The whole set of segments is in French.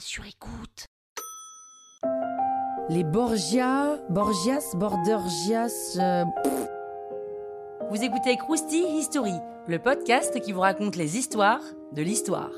sur écoute. Les Borgia, Borgias, Bordergias. euh, Vous écoutez Krusty History, le podcast qui vous raconte les histoires de l'histoire.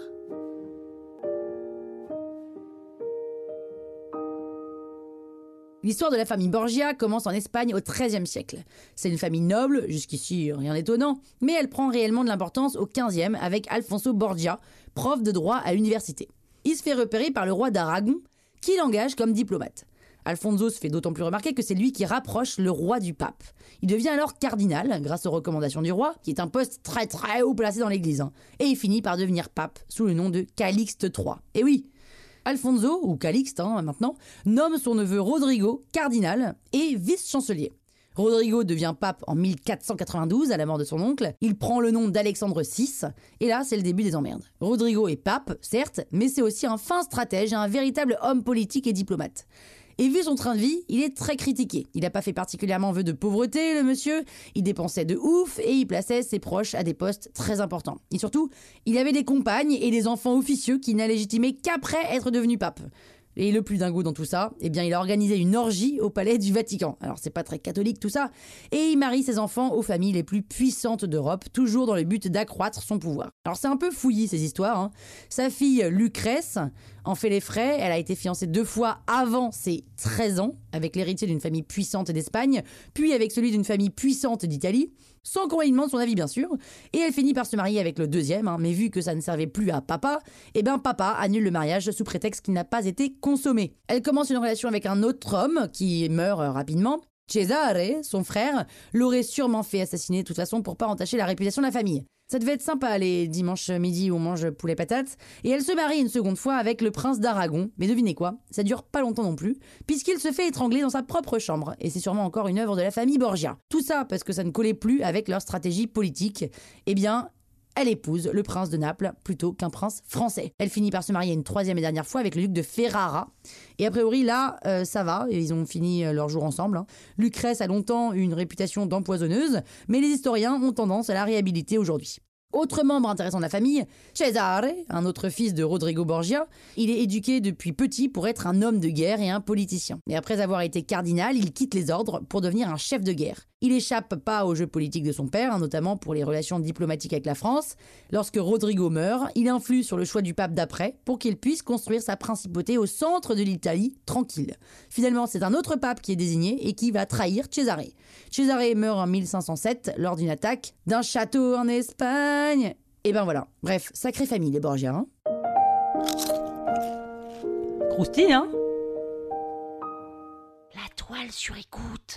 L'histoire de la famille Borgia commence en Espagne au XIIIe siècle. C'est une famille noble, jusqu'ici rien d'étonnant, mais elle prend réellement de l'importance au XVe avec Alfonso Borgia, prof de droit à l'université. Il se fait repérer par le roi d'Aragon, qui l'engage comme diplomate. Alfonso se fait d'autant plus remarquer que c'est lui qui rapproche le roi du pape. Il devient alors cardinal grâce aux recommandations du roi, qui est un poste très très haut placé dans l'église, hein. et il finit par devenir pape sous le nom de Calixte III. Et oui, Alfonso, ou Calixte hein, maintenant, nomme son neveu Rodrigo cardinal et vice-chancelier. Rodrigo devient pape en 1492 à la mort de son oncle. Il prend le nom d'Alexandre VI et là, c'est le début des emmerdes. Rodrigo est pape, certes, mais c'est aussi un fin stratège et un véritable homme politique et diplomate. Et vu son train de vie, il est très critiqué. Il n'a pas fait particulièrement vœu de pauvreté, le monsieur. Il dépensait de ouf et il plaçait ses proches à des postes très importants. Et surtout, il avait des compagnes et des enfants officieux qui n'a légitimé qu'après être devenu pape. Et le plus dingo dans tout ça, eh bien, il a organisé une orgie au palais du Vatican. Alors, c'est pas très catholique tout ça. Et il marie ses enfants aux familles les plus puissantes d'Europe, toujours dans le but d'accroître son pouvoir. Alors, c'est un peu fouillis ces histoires. hein. Sa fille Lucrèce en fait les frais. Elle a été fiancée deux fois avant ses 13 ans, avec l'héritier d'une famille puissante d'Espagne, puis avec celui d'une famille puissante d'Italie, sans qu'on lui demande son avis bien sûr. Et elle finit par se marier avec le deuxième, hein, mais vu que ça ne servait plus à papa, eh ben papa annule le mariage sous prétexte qu'il n'a pas été consommé. Elle commence une relation avec un autre homme qui meurt euh, rapidement. Cesare, son frère, l'aurait sûrement fait assassiner de toute façon pour pas entacher la réputation de la famille. Ça devait être sympa les dimanches midi où on mange poulet patate. Et elle se marie une seconde fois avec le prince d'Aragon. Mais devinez quoi Ça dure pas longtemps non plus, puisqu'il se fait étrangler dans sa propre chambre. Et c'est sûrement encore une œuvre de la famille Borgia. Tout ça parce que ça ne collait plus avec leur stratégie politique. Eh bien, elle épouse le prince de Naples plutôt qu'un prince français. Elle finit par se marier une troisième et dernière fois avec le duc de Ferrara. Et a priori, là, euh, ça va, ils ont fini euh, leur jour ensemble. hein. Lucrèce a longtemps eu une réputation d'empoisonneuse, mais les historiens ont tendance à la réhabiliter aujourd'hui. Autre membre intéressant de la famille, Cesare, un autre fils de Rodrigo Borgia. Il est éduqué depuis petit pour être un homme de guerre et un politicien. Et après avoir été cardinal, il quitte les ordres pour devenir un chef de guerre. Il échappe pas au jeu politique de son père, notamment pour les relations diplomatiques avec la France. Lorsque Rodrigo meurt, il influe sur le choix du pape d'après pour qu'il puisse construire sa principauté au centre de l'Italie, tranquille. Finalement, c'est un autre pape qui est désigné et qui va trahir Cesare. Cesare meurt en 1507 lors d'une attaque d'un château en Espagne. Et ben voilà. Bref, sacrée famille les Borgia. hein. Hein La toile sur écoute.